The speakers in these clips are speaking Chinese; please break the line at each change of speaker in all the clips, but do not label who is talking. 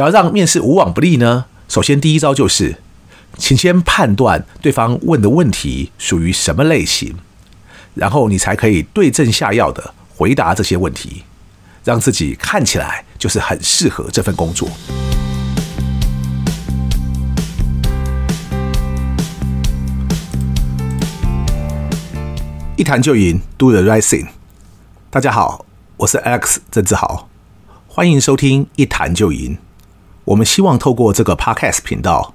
想要让面试无往不利呢，首先第一招就是，请先判断对方问的问题属于什么类型，然后你才可以对症下药的回答这些问题，让自己看起来就是很适合这份工作。一谈就赢，Do the right thing。大家好，我是 Alex 郑志豪，欢迎收听一谈就赢。我们希望透过这个 Podcast 频道，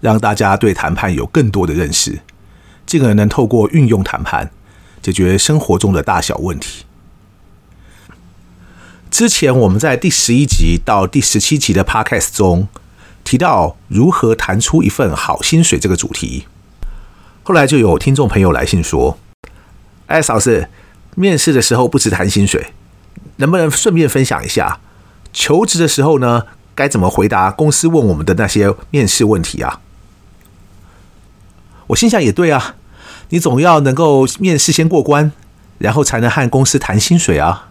让大家对谈判有更多的认识，进而能透过运用谈判解决生活中的大小问题。之前我们在第十一集到第十七集的 Podcast 中提到如何谈出一份好薪水这个主题，后来就有听众朋友来信说：“哎，老师，面试的时候不只谈薪水，能不能顺便分享一下求职的时候呢？”该怎么回答公司问我们的那些面试问题啊？我心想也对啊，你总要能够面试先过关，然后才能和公司谈薪水啊。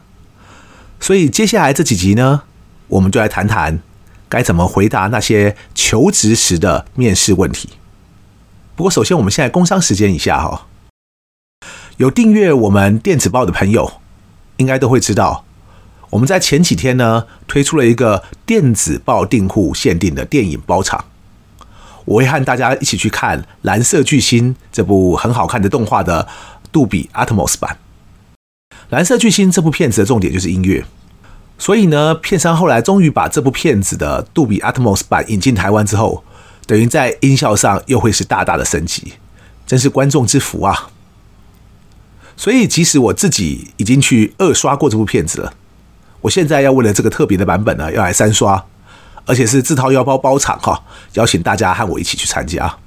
所以接下来这几集呢，我们就来谈谈该怎么回答那些求职时的面试问题。不过首先我们现在工商时间一下哈，有订阅我们电子报的朋友，应该都会知道。我们在前几天呢，推出了一个电子报订户限定的电影包场，我会和大家一起去看《蓝色巨星》这部很好看的动画的杜比 Atmos 版。《蓝色巨星》这部片子的重点就是音乐，所以呢，片商后来终于把这部片子的杜比 Atmos 版引进台湾之后，等于在音效上又会是大大的升级，真是观众之福啊！所以即使我自己已经去二刷过这部片子了。我现在要为了这个特别的版本呢，要来三刷，而且是自掏腰包包场哈，邀请大家和我一起去参加。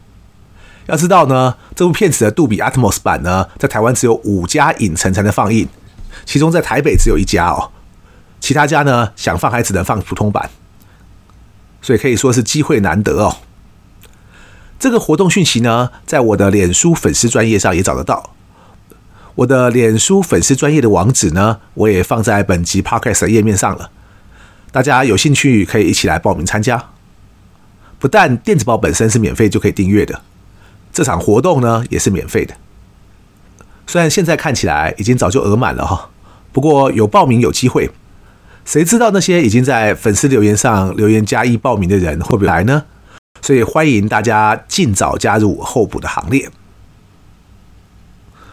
要知道呢，这部片子的杜比 Atmos 版呢，在台湾只有五家影城才能放映，其中在台北只有一家哦，其他家呢想放还只能放普通版，所以可以说是机会难得哦。这个活动讯息呢，在我的脸书粉丝专页上也找得到。我的脸书粉丝专业的网址呢，我也放在本集 Podcast 的页面上了。大家有兴趣可以一起来报名参加。不但电子报本身是免费就可以订阅的，这场活动呢也是免费的。虽然现在看起来已经早就额满了哈，不过有报名有机会。谁知道那些已经在粉丝留言上留言加一报名的人会不会来呢？所以欢迎大家尽早加入候补的行列。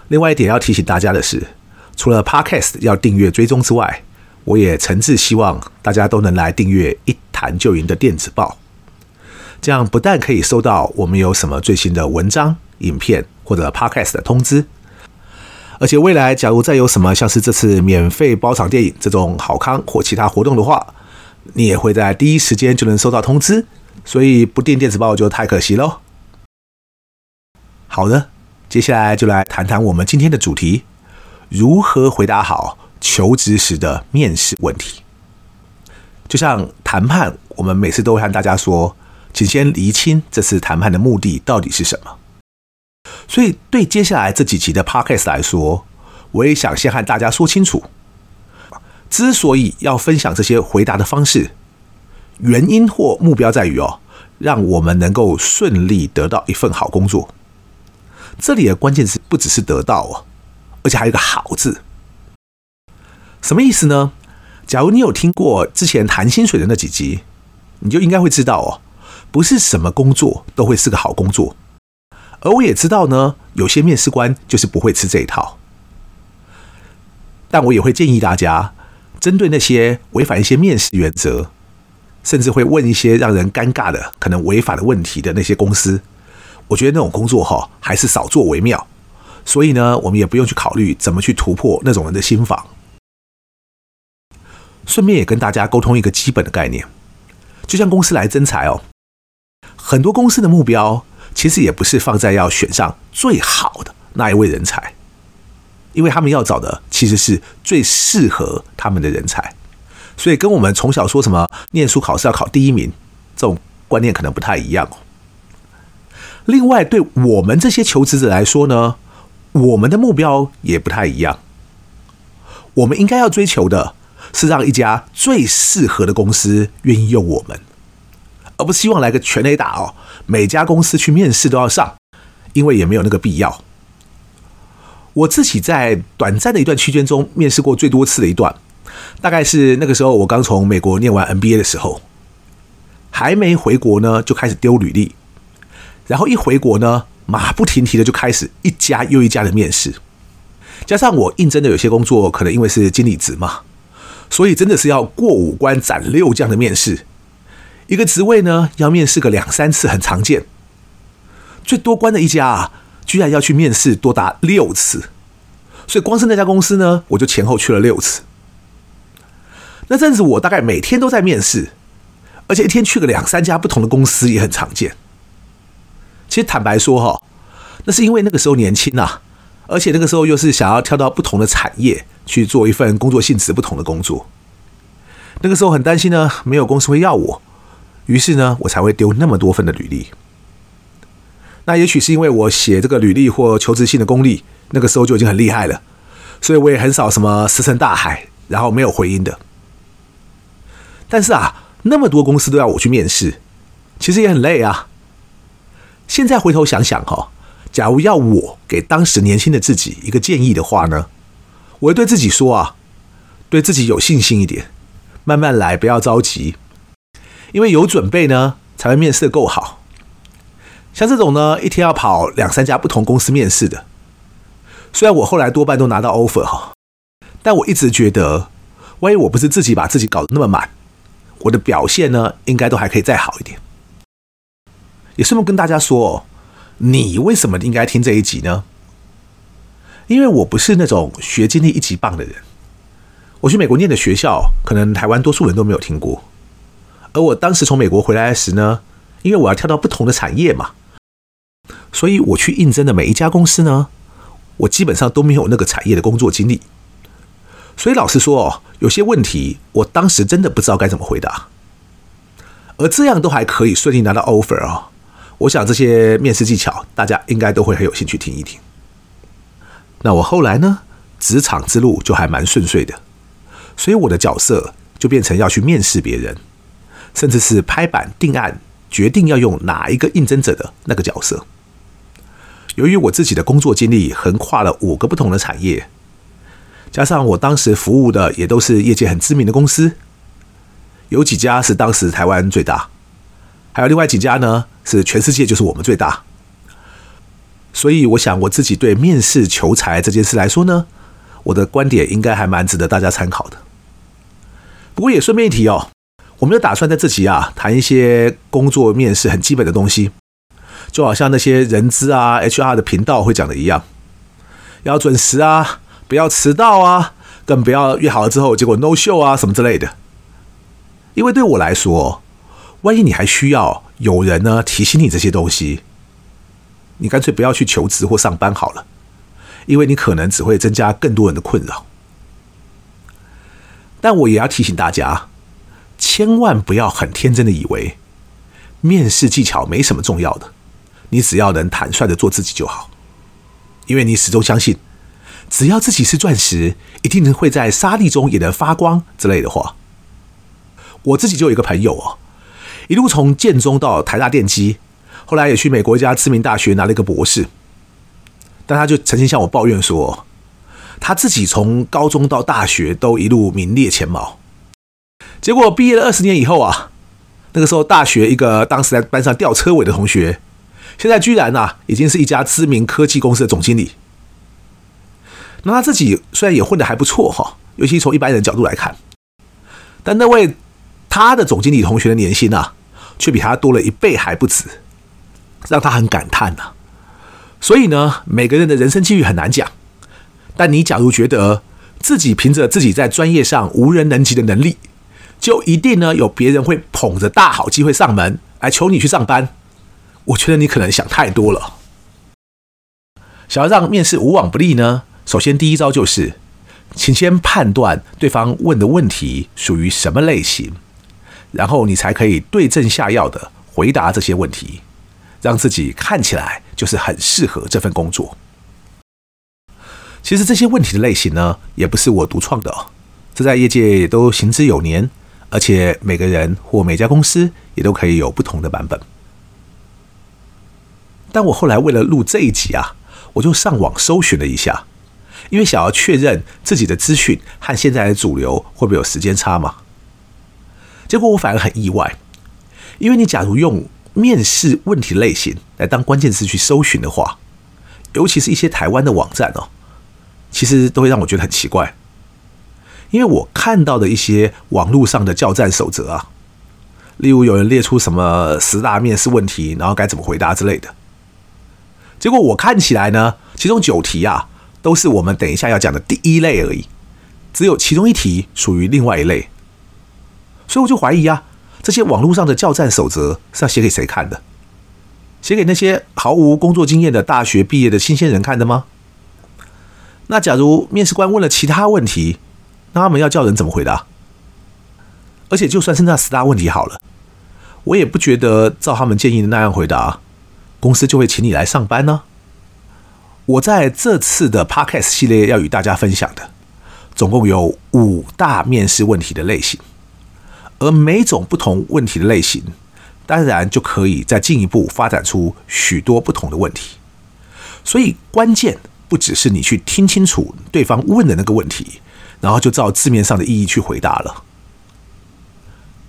另外一点要提醒大家的是，除了 Podcast 要订阅追踪之外，我也诚挚希望大家都能来订阅一谈就赢的电子报。这样不但可以收到我们有什么最新的文章、影片或者 Podcast 的通知，而且未来假如再有什么像是这次免费包场电影这种好康或其他活动的话，你也会在第一时间就能收到通知。所以不订电子报就太可惜喽。好的。接下来就来谈谈我们今天的主题：如何回答好求职时的面试问题。就像谈判，我们每次都会和大家说，请先厘清这次谈判的目的到底是什么。所以，对接下来这几集的 Podcast 来说，我也想先和大家说清楚，之所以要分享这些回答的方式，原因或目标在于哦，让我们能够顺利得到一份好工作。这里的关键词不只是得到哦，而且还有一个好字。什么意思呢？假如你有听过之前谈薪水的那几集，你就应该会知道哦，不是什么工作都会是个好工作。而我也知道呢，有些面试官就是不会吃这一套。但我也会建议大家，针对那些违反一些面试原则，甚至会问一些让人尴尬的、可能违法的问题的那些公司。我觉得那种工作哈，还是少做为妙。所以呢，我们也不用去考虑怎么去突破那种人的心防。顺便也跟大家沟通一个基本的概念，就像公司来征才哦，很多公司的目标其实也不是放在要选上最好的那一位人才，因为他们要找的其实是最适合他们的人才。所以跟我们从小说什么念书考试要考第一名这种观念可能不太一样哦。另外，对我们这些求职者来说呢，我们的目标也不太一样。我们应该要追求的是让一家最适合的公司愿意用我们，而不希望来个全垒打哦，每家公司去面试都要上，因为也没有那个必要。我自己在短暂的一段期间中面试过最多次的一段，大概是那个时候我刚从美国念完 MBA 的时候，还没回国呢，就开始丢履历，然后一回国呢，马不停蹄的就开始一家又一家的面试，加上我应征的有些工作可能因为是经理职嘛，所以真的是要过五关斩六将的面试，一个职位呢要面试个两三次很常见，最多关的一家啊。居然要去面试多达六次，所以光是那家公司呢，我就前后去了六次。那阵子我大概每天都在面试，而且一天去个两三家不同的公司也很常见。其实坦白说哈，那是因为那个时候年轻呐，而且那个时候又是想要跳到不同的产业去做一份工作性质不同的工作。那个时候很担心呢，没有公司会要我，于是呢，我才会丢那么多份的履历。那也许是因为我写这个履历或求职信的功力，那个时候就已经很厉害了，所以我也很少什么石沉大海，然后没有回音的。但是啊，那么多公司都要我去面试，其实也很累啊。现在回头想想哈，假如要我给当时年轻的自己一个建议的话呢，我会对自己说啊，对自己有信心一点，慢慢来，不要着急，因为有准备呢，才会面试的够好。像这种呢，一天要跑两三家不同公司面试的，虽然我后来多半都拿到 offer 哈，但我一直觉得，万一我不是自己把自己搞得那么满，我的表现呢，应该都还可以再好一点。也顺便跟大家说，你为什么应该听这一集呢？因为我不是那种学经历一级棒的人，我去美国念的学校，可能台湾多数人都没有听过，而我当时从美国回来时呢，因为我要跳到不同的产业嘛。所以我去应征的每一家公司呢，我基本上都没有那个产业的工作经历。所以老实说哦，有些问题我当时真的不知道该怎么回答。而这样都还可以顺利拿到 offer 哦，我想这些面试技巧大家应该都会很有兴趣听一听。那我后来呢，职场之路就还蛮顺遂的，所以我的角色就变成要去面试别人，甚至是拍板定案，决定要用哪一个应征者的那个角色。由于我自己的工作经历横跨了五个不同的产业，加上我当时服务的也都是业界很知名的公司，有几家是当时台湾最大，还有另外几家呢是全世界就是我们最大。所以我想我自己对面试求财这件事来说呢，我的观点应该还蛮值得大家参考的。不过也顺便一提哦，我没有打算在这集啊谈一些工作面试很基本的东西。就好像那些人资啊、HR 的频道会讲的一样，要准时啊，不要迟到啊，更不要约好了之后结果 no show 啊什么之类的。因为对我来说，万一你还需要有人呢提醒你这些东西，你干脆不要去求职或上班好了，因为你可能只会增加更多人的困扰。但我也要提醒大家，千万不要很天真的以为面试技巧没什么重要的。你只要能坦率的做自己就好，因为你始终相信，只要自己是钻石，一定会在沙礫中也能发光之类的话。我自己就有一个朋友哦，一路从建中到台大电机，后来也去美国一家知名大学拿了一个博士，但他就曾经向我抱怨说，他自己从高中到大学都一路名列前茅，结果毕业了二十年以后啊，那个时候大学一个当时在班上吊车尾的同学。现在居然呐、啊，已经是一家知名科技公司的总经理。那他自己虽然也混得还不错哈，尤其从一般人角度来看，但那位他的总经理同学的年薪啊，却比他多了一倍还不止，让他很感叹呐、啊。所以呢，每个人的人生机遇很难讲。但你假如觉得自己凭着自己在专业上无人能及的能力，就一定呢有别人会捧着大好机会上门来求你去上班。我觉得你可能想太多了。想要让面试无往不利呢，首先第一招就是，请先判断对方问的问题属于什么类型，然后你才可以对症下药的回答这些问题，让自己看起来就是很适合这份工作。其实这些问题的类型呢，也不是我独创的，这在业界也都行之有年，而且每个人或每家公司也都可以有不同的版本。但我后来为了录这一集啊，我就上网搜寻了一下，因为想要确认自己的资讯和现在的主流会不会有时间差嘛。结果我反而很意外，因为你假如用面试问题类型来当关键词去搜寻的话，尤其是一些台湾的网站哦，其实都会让我觉得很奇怪，因为我看到的一些网络上的教战守则啊，例如有人列出什么十大面试问题，然后该怎么回答之类的。结果我看起来呢，其中九题啊，都是我们等一下要讲的第一类而已，只有其中一题属于另外一类，所以我就怀疑啊，这些网络上的教战守则是要写给谁看的？写给那些毫无工作经验的大学毕业的新鲜人看的吗？那假如面试官问了其他问题，那他们要叫人怎么回答？而且就算是那十大问题好了，我也不觉得照他们建议的那样回答。公司就会请你来上班呢。我在这次的 Podcast 系列要与大家分享的，总共有五大面试问题的类型，而每种不同问题的类型，当然就可以再进一步发展出许多不同的问题。所以关键不只是你去听清楚对方问的那个问题，然后就照字面上的意义去回答了。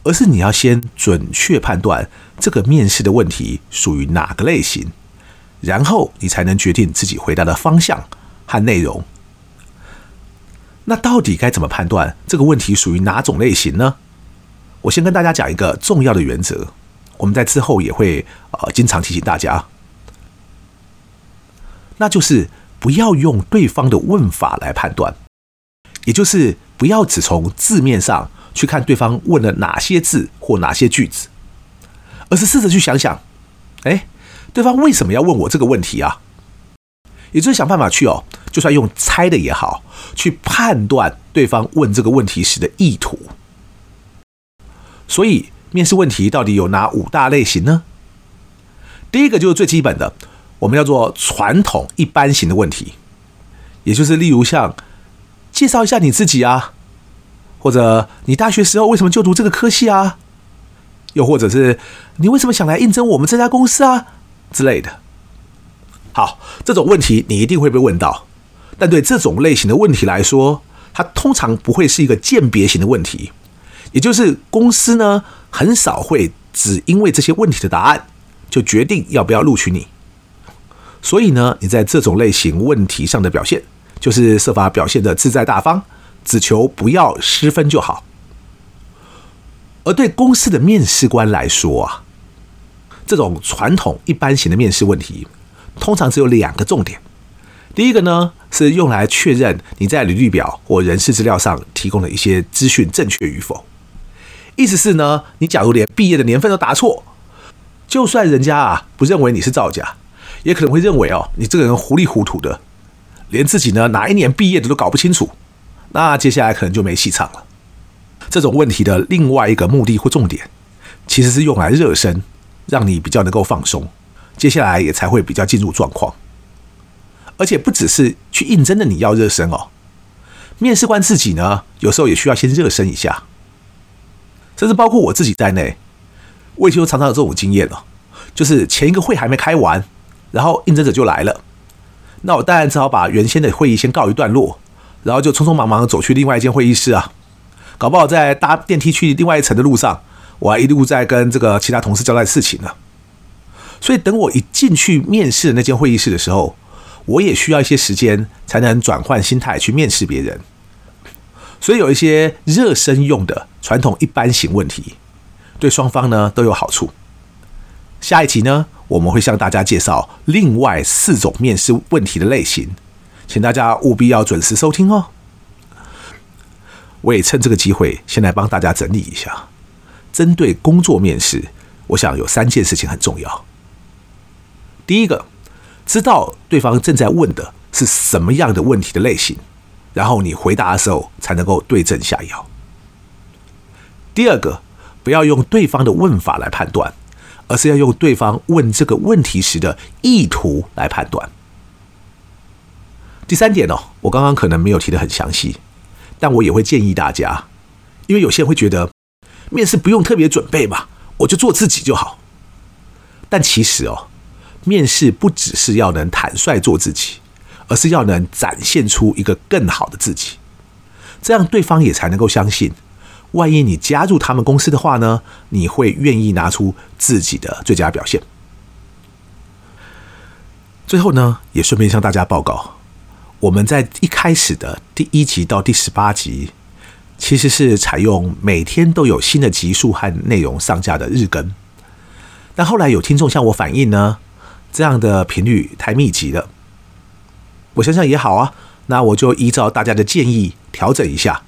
而是你要先准确判断这个面试的问题属于哪个类型，然后你才能决定自己回答的方向和内容。那到底该怎么判断这个问题属于哪种类型呢？我先跟大家讲一个重要的原则，我们在之后也会呃经常提醒大家，那就是不要用对方的问法来判断，也就是不要只从字面上。去看对方问了哪些字或哪些句子，而是试着去想想，哎，对方为什么要问我这个问题啊？也就是想办法去哦，就算用猜的也好，去判断对方问这个问题时的意图。所以，面试问题到底有哪五大类型呢？第一个就是最基本的，我们叫做传统一般型的问题，也就是例如像介绍一下你自己啊。或者你大学时候为什么就读这个科系啊？又或者是你为什么想来应征我们这家公司啊之类的。好，这种问题你一定会被问到，但对这种类型的问题来说，它通常不会是一个鉴别型的问题，也就是公司呢很少会只因为这些问题的答案就决定要不要录取你。所以呢，你在这种类型问题上的表现，就是设法表现得自在大方。只求不要失分就好。而对公司的面试官来说啊，这种传统一般型的面试问题，通常只有两个重点。第一个呢，是用来确认你在履历表或人事资料上提供的一些资讯正确与否。意思是呢，你假如连毕业的年份都答错，就算人家啊不认为你是造假，也可能会认为哦，你这个人糊里糊涂的，连自己呢哪一年毕业的都搞不清楚。那接下来可能就没戏唱了。这种问题的另外一个目的或重点，其实是用来热身，让你比较能够放松，接下来也才会比较进入状况。而且不只是去应征的你要热身哦，面试官自己呢，有时候也需要先热身一下。甚至包括我自己在内，我以前常常有这种经验哦，就是前一个会还没开完，然后应征者就来了，那我当然只好把原先的会议先告一段落。然后就匆匆忙忙走去另外一间会议室啊，搞不好在搭电梯去另外一层的路上，我还一路在跟这个其他同事交代事情呢。所以等我一进去面试的那间会议室的时候，我也需要一些时间才能转换心态去面试别人。所以有一些热身用的传统一般型问题，对双方呢都有好处。下一集呢，我们会向大家介绍另外四种面试问题的类型。请大家务必要准时收听哦！我也趁这个机会，先来帮大家整理一下。针对工作面试，我想有三件事情很重要。第一个，知道对方正在问的是什么样的问题的类型，然后你回答的时候才能够对症下药。第二个，不要用对方的问法来判断，而是要用对方问这个问题时的意图来判断。第三点哦，我刚刚可能没有提得很详细，但我也会建议大家，因为有些人会觉得面试不用特别准备嘛，我就做自己就好。但其实哦，面试不只是要能坦率做自己，而是要能展现出一个更好的自己，这样对方也才能够相信。万一你加入他们公司的话呢，你会愿意拿出自己的最佳表现。最后呢，也顺便向大家报告，我们在一开始的第一集到第十八集，其实是采用每天都有新的集数和内容上架的日更。但后来有听众向我反映呢，这样的频率太密集了。我想想也好啊，那我就依照大家的建议调整一下。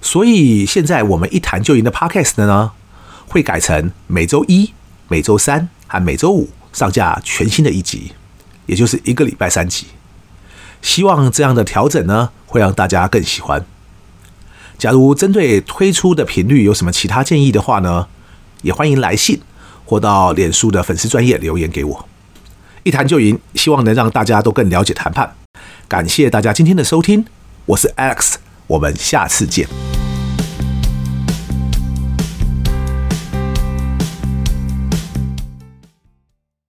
所以现在我们一谈就赢的 Podcast 呢，会改成每周一、每周三和每周五上架全新的一集，也就是一个礼拜三集。希望这样的调整呢，会让大家更喜欢。假如针对推出的频率有什么其他建议的话呢，也欢迎来信或到脸书的粉丝专业留言给我。一谈就赢，希望能让大家都更了解谈判。感谢大家今天的收听，我是 Alex，我们下次见。